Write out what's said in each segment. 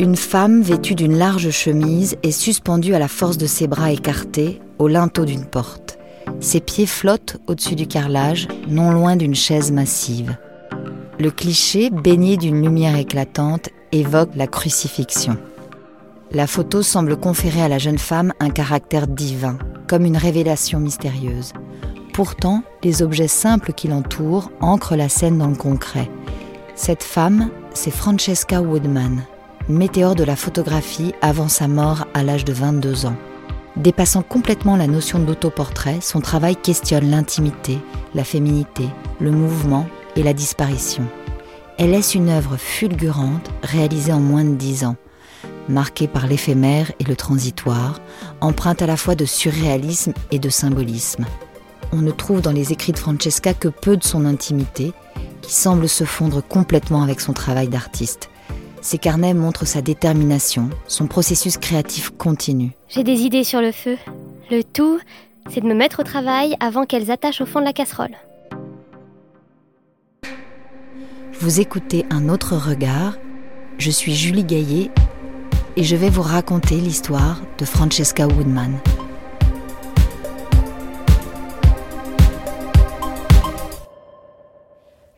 Une femme vêtue d'une large chemise est suspendue à la force de ses bras écartés au linteau d'une porte. Ses pieds flottent au-dessus du carrelage, non loin d'une chaise massive. Le cliché, baigné d'une lumière éclatante, évoque la crucifixion. La photo semble conférer à la jeune femme un caractère divin, comme une révélation mystérieuse. Pourtant, les objets simples qui l'entourent ancrent la scène dans le concret. Cette femme, c'est Francesca Woodman, météore de la photographie avant sa mort à l'âge de 22 ans. Dépassant complètement la notion d'autoportrait, son travail questionne l'intimité, la féminité, le mouvement et la disparition. Elle laisse une œuvre fulgurante réalisée en moins de dix ans, marquée par l'éphémère et le transitoire, empreinte à la fois de surréalisme et de symbolisme. On ne trouve dans les écrits de Francesca que peu de son intimité, qui semble se fondre complètement avec son travail d'artiste. Ses carnets montrent sa détermination, son processus créatif continu. J'ai des idées sur le feu. Le tout, c'est de me mettre au travail avant qu'elles attachent au fond de la casserole. Vous écoutez Un autre regard. Je suis Julie Gaillet et je vais vous raconter l'histoire de Francesca Woodman.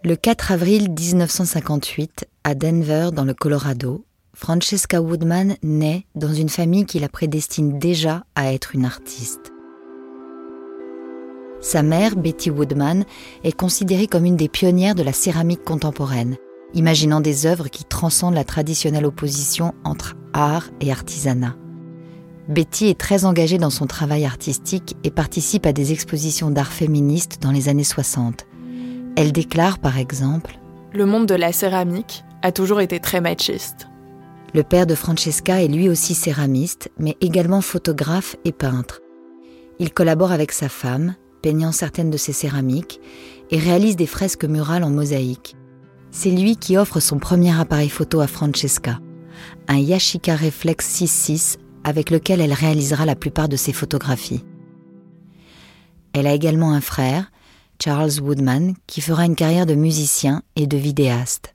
Le 4 avril 1958, à Denver, dans le Colorado, Francesca Woodman naît dans une famille qui la prédestine déjà à être une artiste. Sa mère, Betty Woodman, est considérée comme une des pionnières de la céramique contemporaine, imaginant des œuvres qui transcendent la traditionnelle opposition entre art et artisanat. Betty est très engagée dans son travail artistique et participe à des expositions d'art féministe dans les années 60. Elle déclare par exemple Le monde de la céramique a toujours été très machiste. Le père de Francesca est lui aussi céramiste, mais également photographe et peintre. Il collabore avec sa femme, peignant certaines de ses céramiques, et réalise des fresques murales en mosaïque. C'est lui qui offre son premier appareil photo à Francesca, un Yashica Reflex 6.6 avec lequel elle réalisera la plupart de ses photographies. Elle a également un frère, Charles Woodman, qui fera une carrière de musicien et de vidéaste.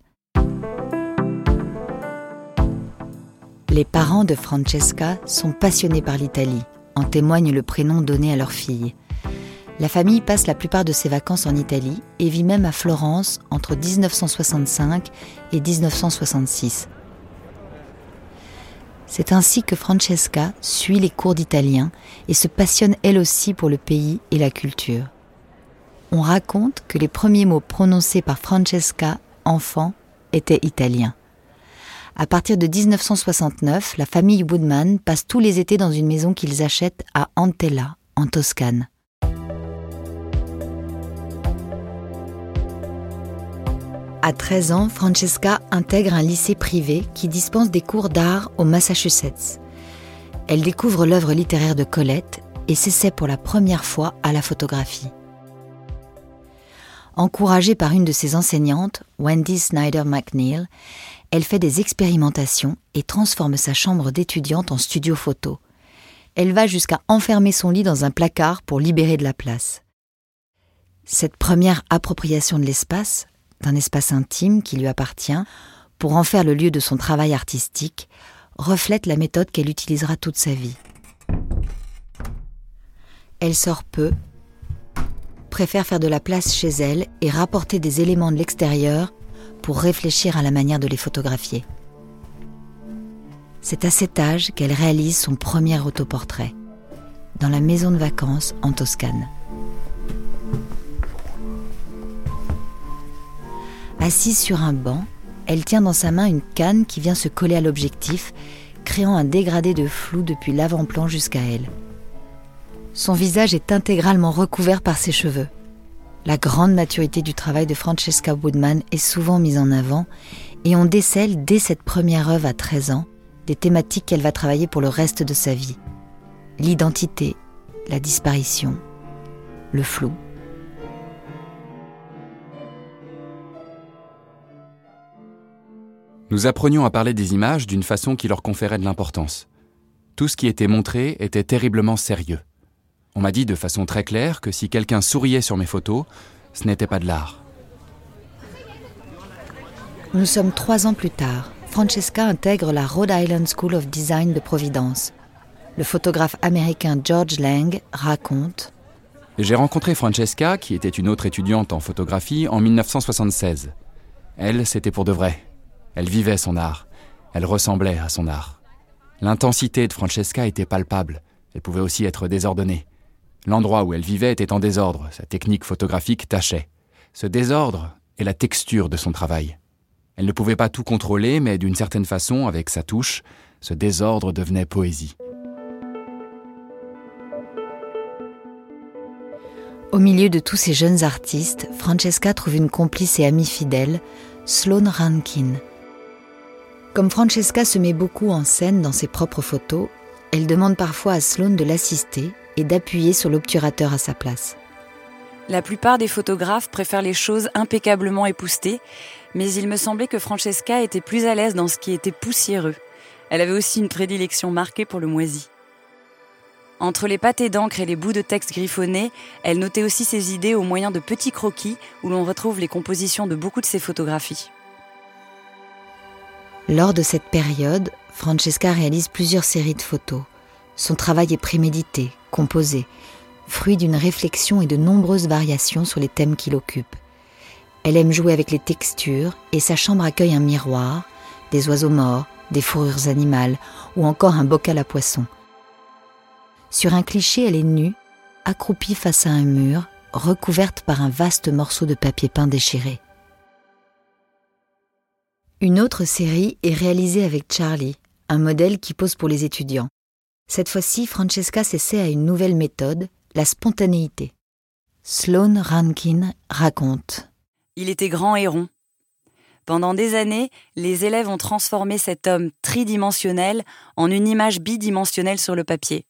Les parents de Francesca sont passionnés par l'Italie, en témoigne le prénom donné à leur fille. La famille passe la plupart de ses vacances en Italie et vit même à Florence entre 1965 et 1966. C'est ainsi que Francesca suit les cours d'italien et se passionne elle aussi pour le pays et la culture. On raconte que les premiers mots prononcés par Francesca, enfant, étaient italiens. À partir de 1969, la famille Woodman passe tous les étés dans une maison qu'ils achètent à Antella, en Toscane. À 13 ans, Francesca intègre un lycée privé qui dispense des cours d'art au Massachusetts. Elle découvre l'œuvre littéraire de Colette et s'essaie pour la première fois à la photographie. Encouragée par une de ses enseignantes, Wendy Snyder McNeil, elle fait des expérimentations et transforme sa chambre d'étudiante en studio photo. Elle va jusqu'à enfermer son lit dans un placard pour libérer de la place. Cette première appropriation de l'espace d'un espace intime qui lui appartient, pour en faire le lieu de son travail artistique, reflète la méthode qu'elle utilisera toute sa vie. Elle sort peu, préfère faire de la place chez elle et rapporter des éléments de l'extérieur pour réfléchir à la manière de les photographier. C'est à cet âge qu'elle réalise son premier autoportrait, dans la maison de vacances en Toscane. Assise sur un banc, elle tient dans sa main une canne qui vient se coller à l'objectif, créant un dégradé de flou depuis l'avant-plan jusqu'à elle. Son visage est intégralement recouvert par ses cheveux. La grande maturité du travail de Francesca Woodman est souvent mise en avant et on décèle dès cette première œuvre à 13 ans des thématiques qu'elle va travailler pour le reste de sa vie. L'identité, la disparition, le flou. Nous apprenions à parler des images d'une façon qui leur conférait de l'importance. Tout ce qui était montré était terriblement sérieux. On m'a dit de façon très claire que si quelqu'un souriait sur mes photos, ce n'était pas de l'art. Nous sommes trois ans plus tard. Francesca intègre la Rhode Island School of Design de Providence. Le photographe américain George Lang raconte J'ai rencontré Francesca, qui était une autre étudiante en photographie, en 1976. Elle, c'était pour de vrai. Elle vivait son art. Elle ressemblait à son art. L'intensité de Francesca était palpable. Elle pouvait aussi être désordonnée. L'endroit où elle vivait était en désordre. Sa technique photographique tâchait. Ce désordre est la texture de son travail. Elle ne pouvait pas tout contrôler, mais d'une certaine façon, avec sa touche, ce désordre devenait poésie. Au milieu de tous ces jeunes artistes, Francesca trouve une complice et amie fidèle, Sloane Rankin. Comme Francesca se met beaucoup en scène dans ses propres photos, elle demande parfois à Sloane de l'assister et d'appuyer sur l'obturateur à sa place. La plupart des photographes préfèrent les choses impeccablement époustées, mais il me semblait que Francesca était plus à l'aise dans ce qui était poussiéreux. Elle avait aussi une prédilection marquée pour le moisi. Entre les pâtés d'encre et les bouts de texte griffonnés, elle notait aussi ses idées au moyen de petits croquis où l'on retrouve les compositions de beaucoup de ses photographies. Lors de cette période, Francesca réalise plusieurs séries de photos. Son travail est prémédité, composé, fruit d'une réflexion et de nombreuses variations sur les thèmes qui l'occupent. Elle aime jouer avec les textures et sa chambre accueille un miroir, des oiseaux morts, des fourrures animales ou encore un bocal à poissons. Sur un cliché, elle est nue, accroupie face à un mur, recouverte par un vaste morceau de papier peint déchiré. Une autre série est réalisée avec Charlie, un modèle qui pose pour les étudiants. Cette fois-ci, Francesca s'essaie à une nouvelle méthode, la spontanéité. Sloane Rankin raconte. Il était grand et rond. Pendant des années, les élèves ont transformé cet homme tridimensionnel en une image bidimensionnelle sur le papier.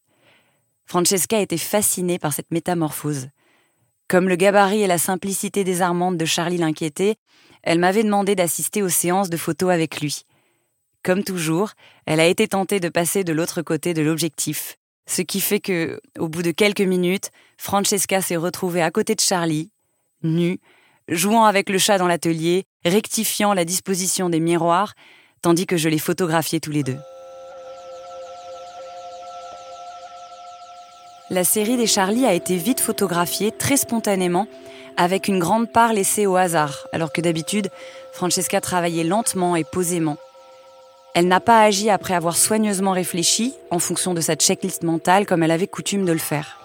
Francesca était fascinée par cette métamorphose. Comme le gabarit et la simplicité désarmante de Charlie l'inquiétaient, elle m'avait demandé d'assister aux séances de photos avec lui. Comme toujours, elle a été tentée de passer de l'autre côté de l'objectif, ce qui fait que, au bout de quelques minutes, Francesca s'est retrouvée à côté de Charlie, nue, jouant avec le chat dans l'atelier, rectifiant la disposition des miroirs, tandis que je les photographiais tous les deux. La série des Charlie a été vite photographiée très spontanément, avec une grande part laissée au hasard, alors que d'habitude, Francesca travaillait lentement et posément. Elle n'a pas agi après avoir soigneusement réfléchi, en fonction de sa checklist mentale, comme elle avait coutume de le faire.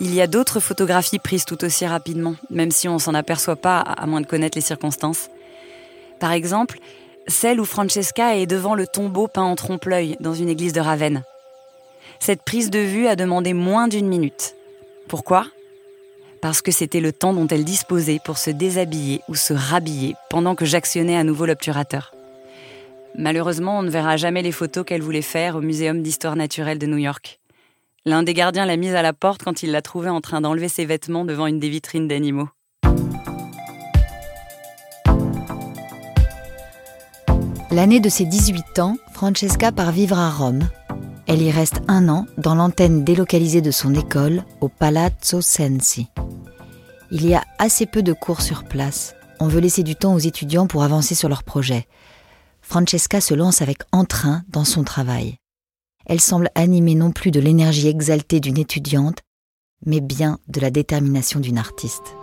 Il y a d'autres photographies prises tout aussi rapidement, même si on s'en aperçoit pas, à moins de connaître les circonstances. Par exemple, celle où Francesca est devant le tombeau peint en trompe-l'œil dans une église de Ravenne. Cette prise de vue a demandé moins d'une minute. Pourquoi? Parce que c'était le temps dont elle disposait pour se déshabiller ou se rhabiller pendant que j'actionnais à nouveau l'obturateur. Malheureusement, on ne verra jamais les photos qu'elle voulait faire au Muséum d'histoire naturelle de New York. L'un des gardiens l'a mise à la porte quand il l'a trouvée en train d'enlever ses vêtements devant une des vitrines d'animaux. L'année de ses 18 ans, Francesca part vivre à Rome. Elle y reste un an dans l'antenne délocalisée de son école au Palazzo Sensi. Il y a assez peu de cours sur place. On veut laisser du temps aux étudiants pour avancer sur leurs projets. Francesca se lance avec entrain dans son travail. Elle semble animée non plus de l'énergie exaltée d'une étudiante, mais bien de la détermination d'une artiste.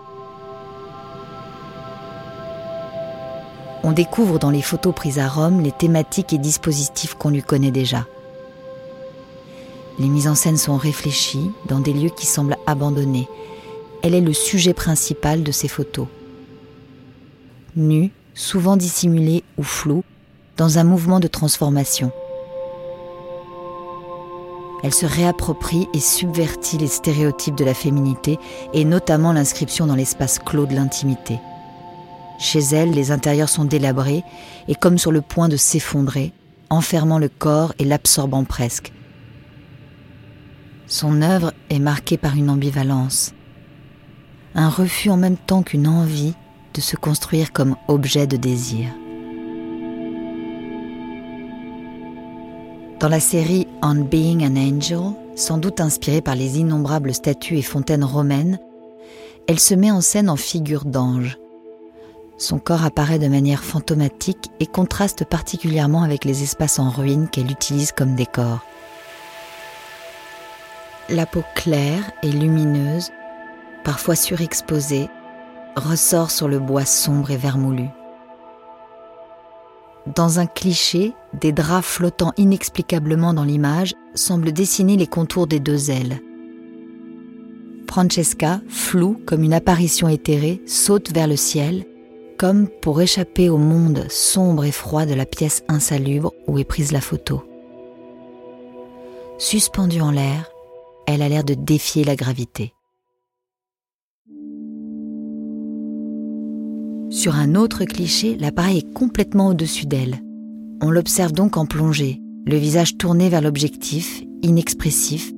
On découvre dans les photos prises à Rome les thématiques et dispositifs qu'on lui connaît déjà. Les mises en scène sont réfléchies dans des lieux qui semblent abandonnés. Elle est le sujet principal de ces photos. Nue, souvent dissimulée ou floue, dans un mouvement de transformation. Elle se réapproprie et subvertit les stéréotypes de la féminité et notamment l'inscription dans l'espace clos de l'intimité. Chez elle, les intérieurs sont délabrés et comme sur le point de s'effondrer, enfermant le corps et l'absorbant presque. Son œuvre est marquée par une ambivalence, un refus en même temps qu'une envie de se construire comme objet de désir. Dans la série On Being an Angel, sans doute inspirée par les innombrables statues et fontaines romaines, elle se met en scène en figure d'ange. Son corps apparaît de manière fantomatique et contraste particulièrement avec les espaces en ruine qu'elle utilise comme décor. La peau claire et lumineuse, parfois surexposée, ressort sur le bois sombre et vermoulu. Dans un cliché, des draps flottant inexplicablement dans l'image semblent dessiner les contours des deux ailes. Francesca, floue comme une apparition éthérée, saute vers le ciel, comme pour échapper au monde sombre et froid de la pièce insalubre où est prise la photo. Suspendue en l'air, elle a l'air de défier la gravité. Sur un autre cliché, l'appareil est complètement au-dessus d'elle. On l'observe donc en plongée, le visage tourné vers l'objectif, inexpressif.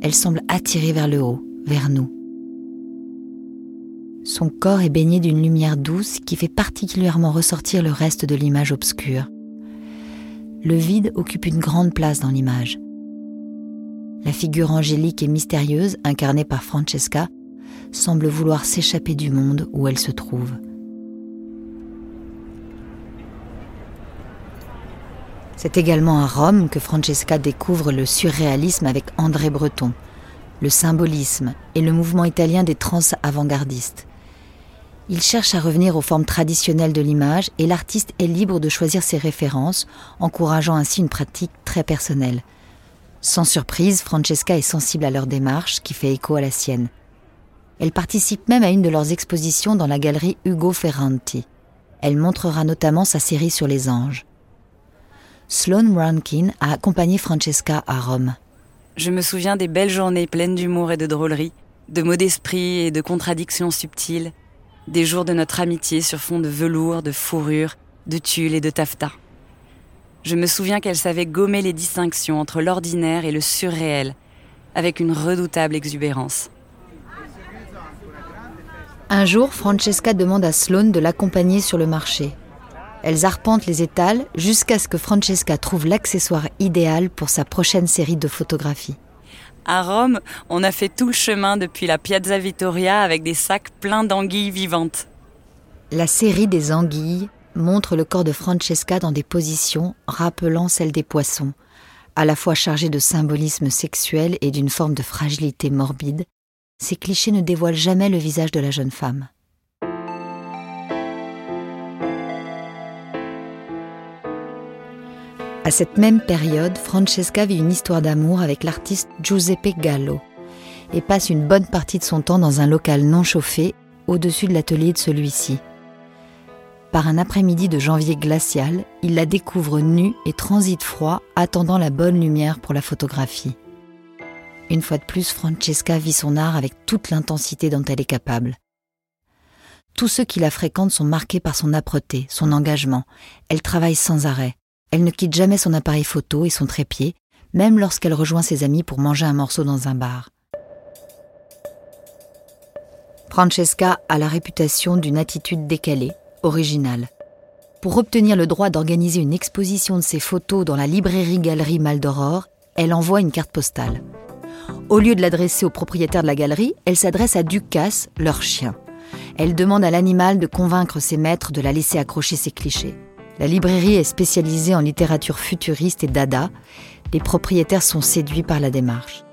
Elle semble attirée vers le haut, vers nous. Son corps est baigné d'une lumière douce qui fait particulièrement ressortir le reste de l'image obscure. Le vide occupe une grande place dans l'image. La figure angélique et mystérieuse, incarnée par Francesca, semble vouloir s'échapper du monde où elle se trouve. C'est également à Rome que Francesca découvre le surréalisme avec André Breton, le symbolisme et le mouvement italien des trans avant-gardistes. Il cherche à revenir aux formes traditionnelles de l'image et l'artiste est libre de choisir ses références, encourageant ainsi une pratique très personnelle. Sans surprise, Francesca est sensible à leur démarche qui fait écho à la sienne. Elle participe même à une de leurs expositions dans la galerie Ugo Ferranti. Elle montrera notamment sa série sur les anges. Sloane Rankin a accompagné Francesca à Rome. Je me souviens des belles journées pleines d'humour et de drôlerie, de mots d'esprit et de contradictions subtiles, des jours de notre amitié sur fond de velours, de fourrure, de tulle et de taffetas. Je me souviens qu'elle savait gommer les distinctions entre l'ordinaire et le surréel, avec une redoutable exubérance. Un jour, Francesca demande à Sloane de l'accompagner sur le marché. Elles arpentent les étals jusqu'à ce que Francesca trouve l'accessoire idéal pour sa prochaine série de photographies. À Rome, on a fait tout le chemin depuis la Piazza Vittoria avec des sacs pleins d'anguilles vivantes. La série des anguilles montre le corps de Francesca dans des positions rappelant celles des poissons, à la fois chargées de symbolisme sexuel et d'une forme de fragilité morbide. Ces clichés ne dévoilent jamais le visage de la jeune femme. À cette même période, Francesca vit une histoire d'amour avec l'artiste Giuseppe Gallo et passe une bonne partie de son temps dans un local non chauffé au-dessus de l'atelier de celui-ci. Par un après-midi de janvier glacial, il la découvre nue et transite froid, attendant la bonne lumière pour la photographie. Une fois de plus, Francesca vit son art avec toute l'intensité dont elle est capable. Tous ceux qui la fréquentent sont marqués par son âpreté, son engagement. Elle travaille sans arrêt. Elle ne quitte jamais son appareil photo et son trépied, même lorsqu'elle rejoint ses amis pour manger un morceau dans un bar. Francesca a la réputation d'une attitude décalée, originale. Pour obtenir le droit d'organiser une exposition de ses photos dans la librairie-galerie Maldoror, elle envoie une carte postale. Au lieu de l'adresser au propriétaire de la galerie, elle s'adresse à Ducasse, leur chien. Elle demande à l'animal de convaincre ses maîtres de la laisser accrocher ses clichés. La librairie est spécialisée en littérature futuriste et dada. Les propriétaires sont séduits par la démarche.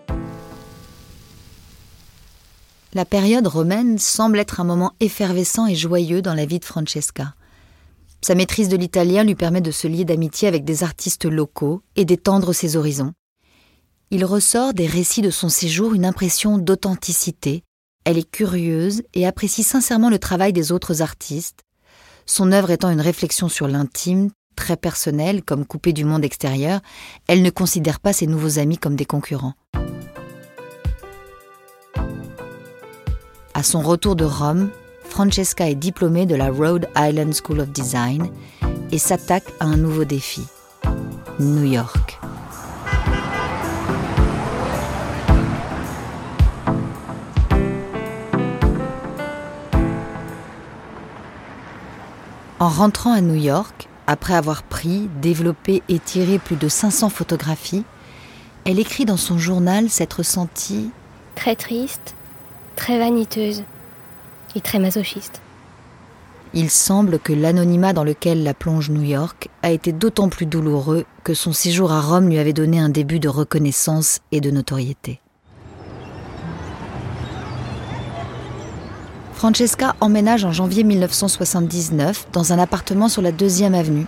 La période romaine semble être un moment effervescent et joyeux dans la vie de Francesca. Sa maîtrise de l'italien lui permet de se lier d'amitié avec des artistes locaux et d'étendre ses horizons. Il ressort des récits de son séjour une impression d'authenticité. Elle est curieuse et apprécie sincèrement le travail des autres artistes, son œuvre étant une réflexion sur l'intime, très personnelle, comme coupée du monde extérieur, elle ne considère pas ses nouveaux amis comme des concurrents. À son retour de Rome, Francesca est diplômée de la Rhode Island School of Design et s'attaque à un nouveau défi, New York. En rentrant à New York, après avoir pris, développé et tiré plus de 500 photographies, elle écrit dans son journal s'être ressentie très triste, très vaniteuse et très masochiste. Il semble que l'anonymat dans lequel la plonge New York a été d'autant plus douloureux que son séjour à Rome lui avait donné un début de reconnaissance et de notoriété. Francesca emménage en janvier 1979 dans un appartement sur la 2e avenue.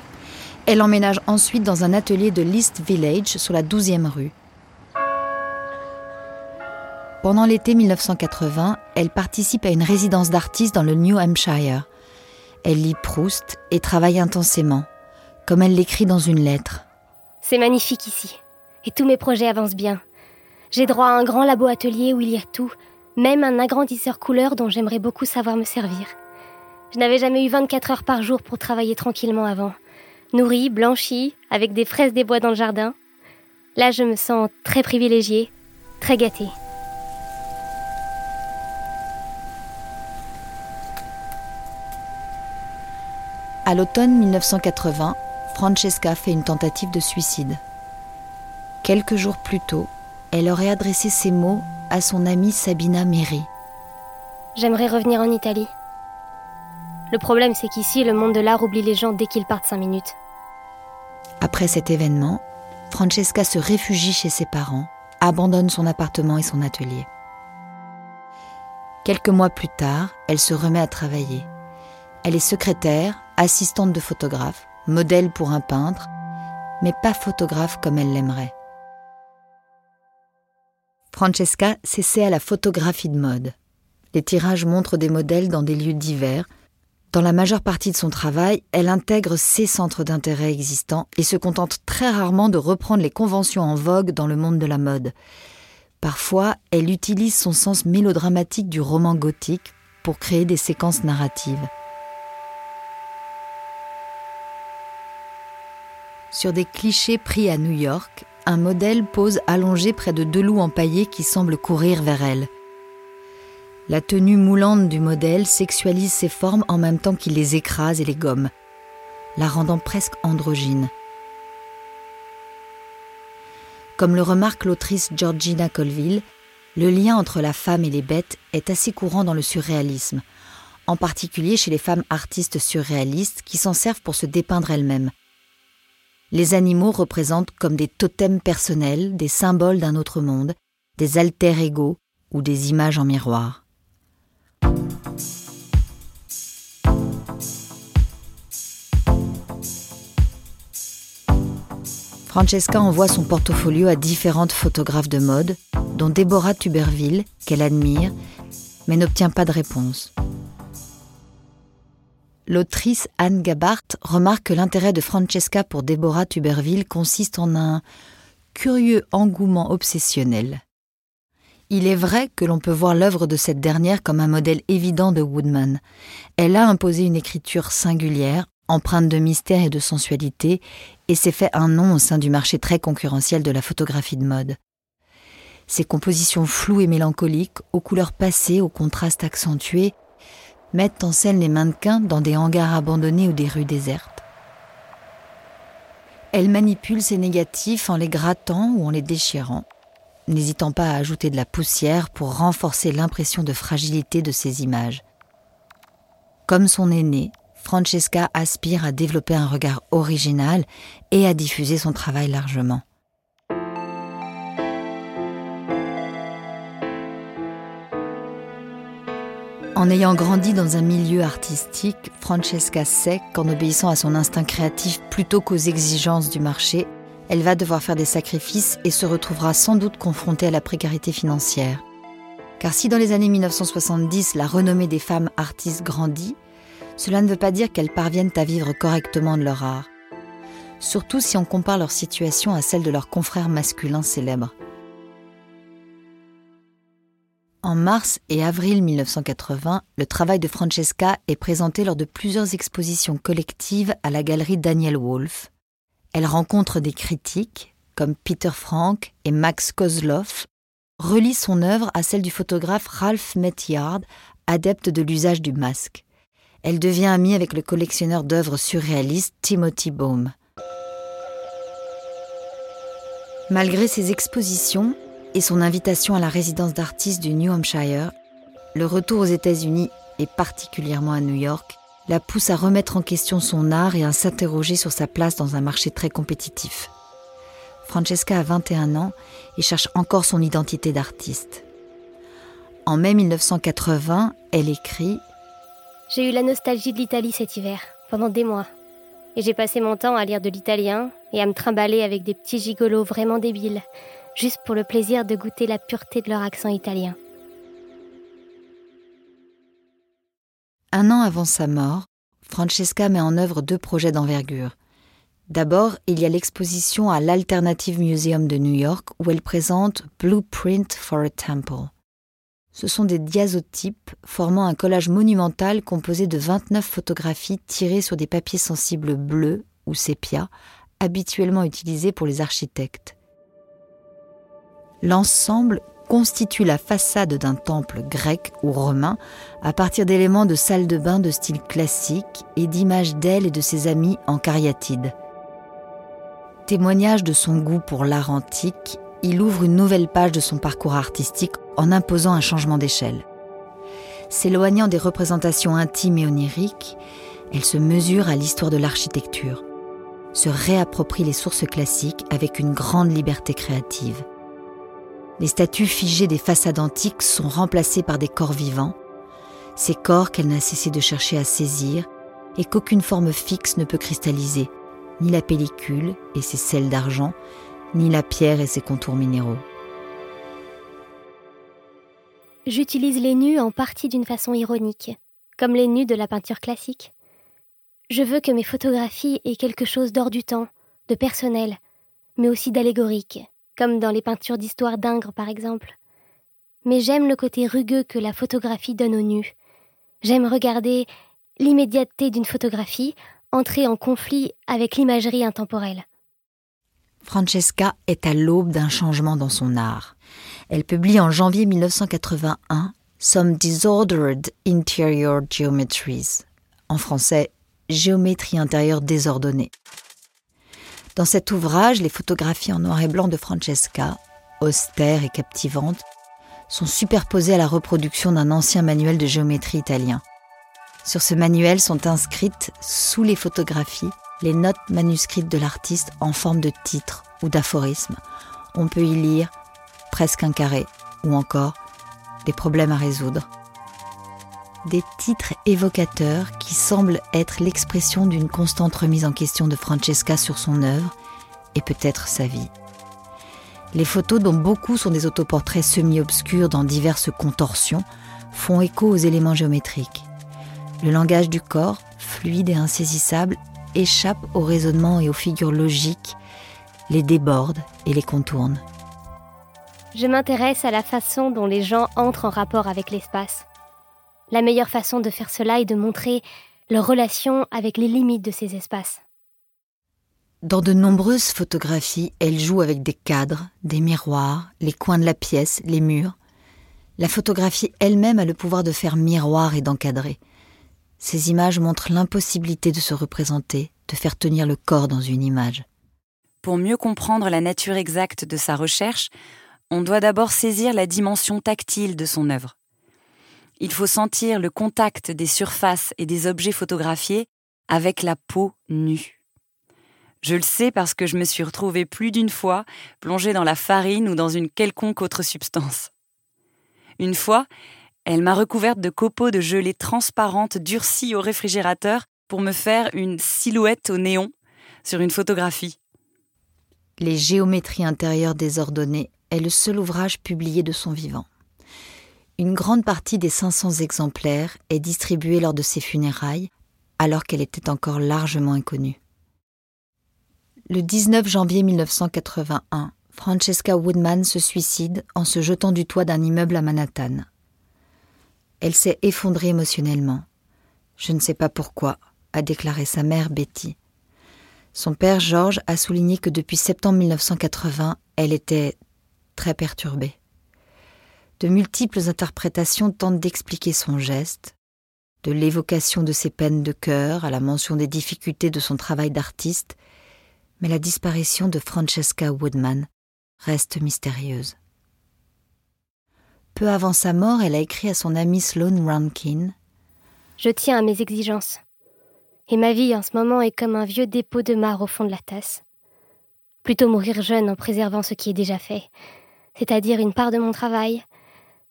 Elle emménage ensuite dans un atelier de l'East Village sur la 12e rue. Pendant l'été 1980, elle participe à une résidence d'artistes dans le New Hampshire. Elle lit Proust et travaille intensément, comme elle l'écrit dans une lettre. C'est magnifique ici, et tous mes projets avancent bien. J'ai droit à un grand labo atelier où il y a tout, même un agrandisseur couleur dont j'aimerais beaucoup savoir me servir. Je n'avais jamais eu 24 heures par jour pour travailler tranquillement avant. Nourrie, blanchie, avec des fraises des bois dans le jardin. Là, je me sens très privilégiée, très gâtée. À l'automne 1980, Francesca fait une tentative de suicide. Quelques jours plus tôt, elle aurait adressé ces mots à son amie Sabina Meri. J'aimerais revenir en Italie. Le problème, c'est qu'ici, le monde de l'art oublie les gens dès qu'ils partent cinq minutes. Après cet événement, Francesca se réfugie chez ses parents, abandonne son appartement et son atelier. Quelques mois plus tard, elle se remet à travailler. Elle est secrétaire, assistante de photographe, modèle pour un peintre, mais pas photographe comme elle l'aimerait. Francesca s'essaie à la photographie de mode. Les tirages montrent des modèles dans des lieux divers. Dans la majeure partie de son travail, elle intègre ses centres d'intérêt existants et se contente très rarement de reprendre les conventions en vogue dans le monde de la mode. Parfois, elle utilise son sens mélodramatique du roman gothique pour créer des séquences narratives. Sur des clichés pris à New York, un modèle pose allongé près de deux loups empaillés qui semblent courir vers elle. La tenue moulante du modèle sexualise ses formes en même temps qu'il les écrase et les gomme, la rendant presque androgyne. Comme le remarque l'autrice Georgina Colville, le lien entre la femme et les bêtes est assez courant dans le surréalisme, en particulier chez les femmes artistes surréalistes qui s'en servent pour se dépeindre elles-mêmes. Les animaux représentent comme des totems personnels, des symboles d'un autre monde, des alter égaux ou des images en miroir. Francesca envoie son portfolio à différentes photographes de mode, dont Deborah Tuberville, qu'elle admire, mais n'obtient pas de réponse. L'autrice Anne Gabart remarque que l'intérêt de Francesca pour Deborah Tuberville consiste en un curieux engouement obsessionnel. Il est vrai que l'on peut voir l'œuvre de cette dernière comme un modèle évident de Woodman. Elle a imposé une écriture singulière, empreinte de mystère et de sensualité, et s'est fait un nom au sein du marché très concurrentiel de la photographie de mode. Ses compositions floues et mélancoliques, aux couleurs passées, aux contrastes accentués, mettent en scène les mannequins dans des hangars abandonnés ou des rues désertes. Elle manipule ses négatifs en les grattant ou en les déchirant, n'hésitant pas à ajouter de la poussière pour renforcer l'impression de fragilité de ces images. Comme son aînée, Francesca aspire à développer un regard original et à diffuser son travail largement. En ayant grandi dans un milieu artistique, Francesca sait qu'en obéissant à son instinct créatif plutôt qu'aux exigences du marché, elle va devoir faire des sacrifices et se retrouvera sans doute confrontée à la précarité financière. Car si dans les années 1970 la renommée des femmes artistes grandit, cela ne veut pas dire qu'elles parviennent à vivre correctement de leur art. Surtout si on compare leur situation à celle de leurs confrères masculins célèbres. En mars et avril 1980, le travail de Francesca est présenté lors de plusieurs expositions collectives à la galerie Daniel Wolf. Elle rencontre des critiques, comme Peter Frank et Max Kozloff, relie son œuvre à celle du photographe Ralph Meteyard, adepte de l'usage du masque. Elle devient amie avec le collectionneur d'œuvres surréalistes Timothy Baum. Malgré ses expositions, et son invitation à la résidence d'artistes du New Hampshire, le retour aux États-Unis et particulièrement à New York la pousse à remettre en question son art et à s'interroger sur sa place dans un marché très compétitif. Francesca a 21 ans et cherche encore son identité d'artiste. En mai 1980, elle écrit J'ai eu la nostalgie de l'Italie cet hiver, pendant des mois. Et j'ai passé mon temps à lire de l'italien et à me trimballer avec des petits gigolos vraiment débiles, juste pour le plaisir de goûter la pureté de leur accent italien. Un an avant sa mort, Francesca met en œuvre deux projets d'envergure. D'abord, il y a l'exposition à l'Alternative Museum de New York où elle présente Blueprint for a Temple. Ce sont des diazotypes formant un collage monumental composé de 29 photographies tirées sur des papiers sensibles bleus ou sépia, habituellement utilisés pour les architectes. L'ensemble constitue la façade d'un temple grec ou romain à partir d'éléments de salle de bain de style classique et d'images d'elle et de ses amis en cariatide. Témoignage de son goût pour l'art antique, il ouvre une nouvelle page de son parcours artistique en imposant un changement d'échelle. S'éloignant des représentations intimes et oniriques, elle se mesure à l'histoire de l'architecture, se réapproprie les sources classiques avec une grande liberté créative. Les statues figées des façades antiques sont remplacées par des corps vivants, ces corps qu'elle n'a cessé de chercher à saisir et qu'aucune forme fixe ne peut cristalliser, ni la pellicule et ses sels d'argent, ni la pierre et ses contours minéraux. J'utilise les nus en partie d'une façon ironique, comme les nus de la peinture classique. Je veux que mes photographies aient quelque chose d'hors du temps, de personnel, mais aussi d'allégorique, comme dans les peintures d'histoire d'Ingres par exemple. Mais j'aime le côté rugueux que la photographie donne aux nus. J'aime regarder l'immédiateté d'une photographie entrer en conflit avec l'imagerie intemporelle. Francesca est à l'aube d'un changement dans son art. Elle publie en janvier 1981 Some Disordered Interior Geometries, en français Géométrie intérieure désordonnée. Dans cet ouvrage, les photographies en noir et blanc de Francesca, austères et captivantes, sont superposées à la reproduction d'un ancien manuel de géométrie italien. Sur ce manuel sont inscrites, sous les photographies, les notes manuscrites de l'artiste en forme de titres ou d'aphorismes. On peut y lire presque un carré ou encore des problèmes à résoudre. Des titres évocateurs qui semblent être l'expression d'une constante remise en question de Francesca sur son œuvre et peut-être sa vie. Les photos, dont beaucoup sont des autoportraits semi-obscurs dans diverses contorsions, font écho aux éléments géométriques. Le langage du corps, fluide et insaisissable, échappe au raisonnement et aux figures logiques, les déborde et les contourne. Je m'intéresse à la façon dont les gens entrent en rapport avec l'espace. La meilleure façon de faire cela est de montrer leur relation avec les limites de ces espaces. Dans de nombreuses photographies, elle joue avec des cadres, des miroirs, les coins de la pièce, les murs. La photographie elle-même a le pouvoir de faire miroir et d'encadrer. Ces images montrent l'impossibilité de se représenter, de faire tenir le corps dans une image. Pour mieux comprendre la nature exacte de sa recherche, on doit d'abord saisir la dimension tactile de son œuvre. Il faut sentir le contact des surfaces et des objets photographiés avec la peau nue. Je le sais parce que je me suis retrouvée plus d'une fois plongée dans la farine ou dans une quelconque autre substance. Une fois, elle m'a recouverte de copeaux de gelée transparente durcie au réfrigérateur pour me faire une silhouette au néon sur une photographie. Les géométries intérieures désordonnées est le seul ouvrage publié de son vivant. Une grande partie des 500 exemplaires est distribuée lors de ses funérailles, alors qu'elle était encore largement inconnue. Le 19 janvier 1981, Francesca Woodman se suicide en se jetant du toit d'un immeuble à Manhattan. Elle s'est effondrée émotionnellement. Je ne sais pas pourquoi, a déclaré sa mère Betty. Son père George a souligné que depuis septembre 1980, elle était très perturbée. De multiples interprétations tentent d'expliquer son geste, de l'évocation de ses peines de cœur à la mention des difficultés de son travail d'artiste, mais la disparition de Francesca Woodman reste mystérieuse. Peu avant sa mort, elle a écrit à son amie Sloane Rankin Je tiens à mes exigences. Et ma vie en ce moment est comme un vieux dépôt de marre au fond de la tasse. Plutôt mourir jeune en préservant ce qui est déjà fait, c'est-à-dire une part de mon travail,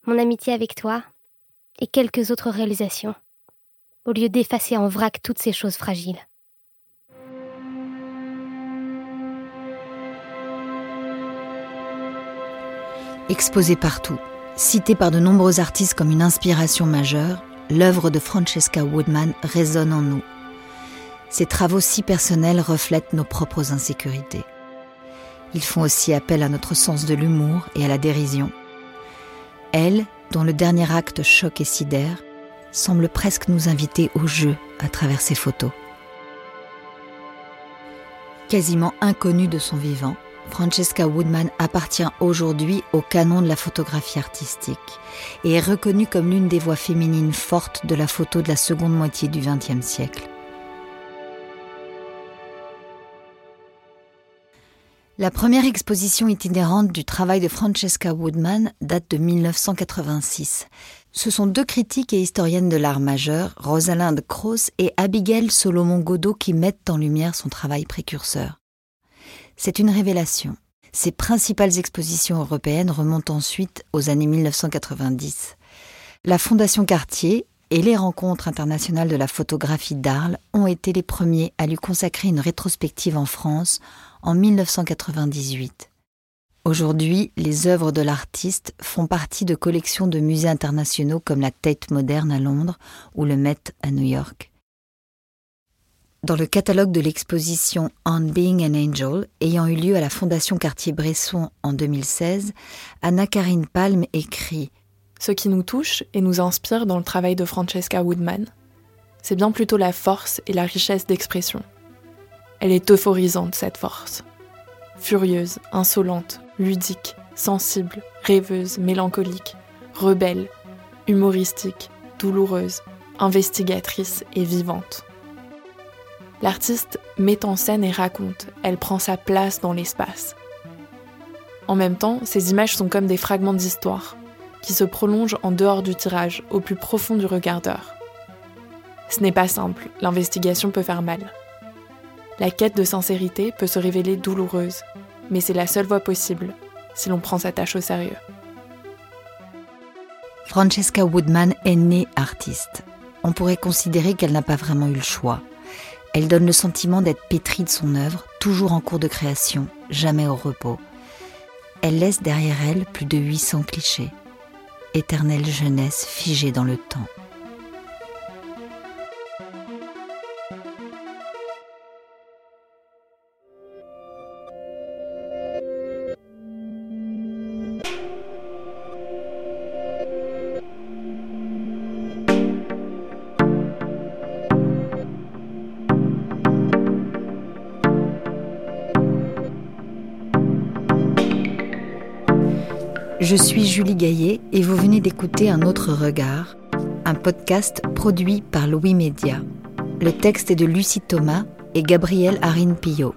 mon amitié avec toi et quelques autres réalisations, au lieu d'effacer en vrac toutes ces choses fragiles. Exposée partout, citée par de nombreux artistes comme une inspiration majeure, l'œuvre de Francesca Woodman résonne en nous. Ses travaux si personnels reflètent nos propres insécurités. Ils font aussi appel à notre sens de l'humour et à la dérision. Elle, dont le dernier acte choque et sidère, semble presque nous inviter au jeu à travers ses photos. Quasiment inconnue de son vivant, Francesca Woodman appartient aujourd'hui au canon de la photographie artistique et est reconnue comme l'une des voix féminines fortes de la photo de la seconde moitié du XXe siècle. La première exposition itinérante du travail de Francesca Woodman date de 1986. Ce sont deux critiques et historiennes de l'art majeur, Rosalind Krauss et Abigail Solomon Godot, qui mettent en lumière son travail précurseur. C'est une révélation. Ses principales expositions européennes remontent ensuite aux années 1990. La Fondation Cartier et les rencontres internationales de la photographie d'Arles ont été les premiers à lui consacrer une rétrospective en France en 1998. Aujourd'hui, les œuvres de l'artiste font partie de collections de musées internationaux comme la Tate Moderne à Londres ou le Met à New York. Dans le catalogue de l'exposition On Being an Angel, ayant eu lieu à la Fondation Cartier-Bresson en 2016, Anna-Karine Palm écrit Ce qui nous touche et nous inspire dans le travail de Francesca Woodman, c'est bien plutôt la force et la richesse d'expression. Elle est euphorisante, cette force. Furieuse, insolente, ludique, sensible, rêveuse, mélancolique, rebelle, humoristique, douloureuse, investigatrice et vivante. L'artiste met en scène et raconte, elle prend sa place dans l'espace. En même temps, ces images sont comme des fragments d'histoire, qui se prolongent en dehors du tirage, au plus profond du regardeur. Ce n'est pas simple, l'investigation peut faire mal. La quête de sincérité peut se révéler douloureuse, mais c'est la seule voie possible si l'on prend sa tâche au sérieux. Francesca Woodman est née artiste. On pourrait considérer qu'elle n'a pas vraiment eu le choix. Elle donne le sentiment d'être pétrie de son œuvre, toujours en cours de création, jamais au repos. Elle laisse derrière elle plus de 800 clichés. Éternelle jeunesse figée dans le temps. Je suis Julie Gaillet et vous venez d'écouter Un autre regard, un podcast produit par Louis Média. Le texte est de Lucie Thomas et Gabriel Arine Pillot.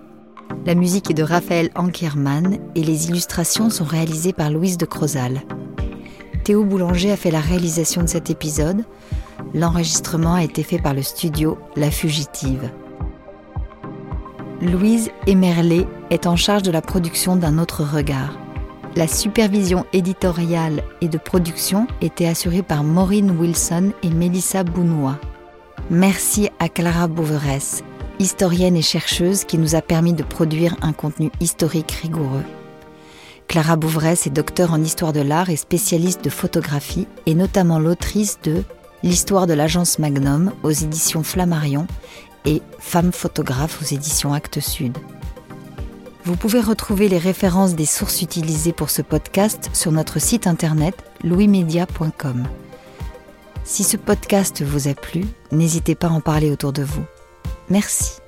La musique est de Raphaël Ankerman et les illustrations sont réalisées par Louise de Crozal. Théo Boulanger a fait la réalisation de cet épisode. L'enregistrement a été fait par le studio La Fugitive. Louise Emerlet est en charge de la production d'un autre regard. La supervision éditoriale et de production était assurée par Maureen Wilson et Mélissa Bounois. Merci à Clara Bouveresse, historienne et chercheuse qui nous a permis de produire un contenu historique rigoureux. Clara Bouveresse est docteur en histoire de l'art et spécialiste de photographie et notamment l'autrice de L'histoire de l'agence Magnum aux éditions Flammarion et Femme photographe aux éditions Actes Sud. Vous pouvez retrouver les références des sources utilisées pour ce podcast sur notre site internet louismedia.com. Si ce podcast vous a plu, n'hésitez pas à en parler autour de vous. Merci.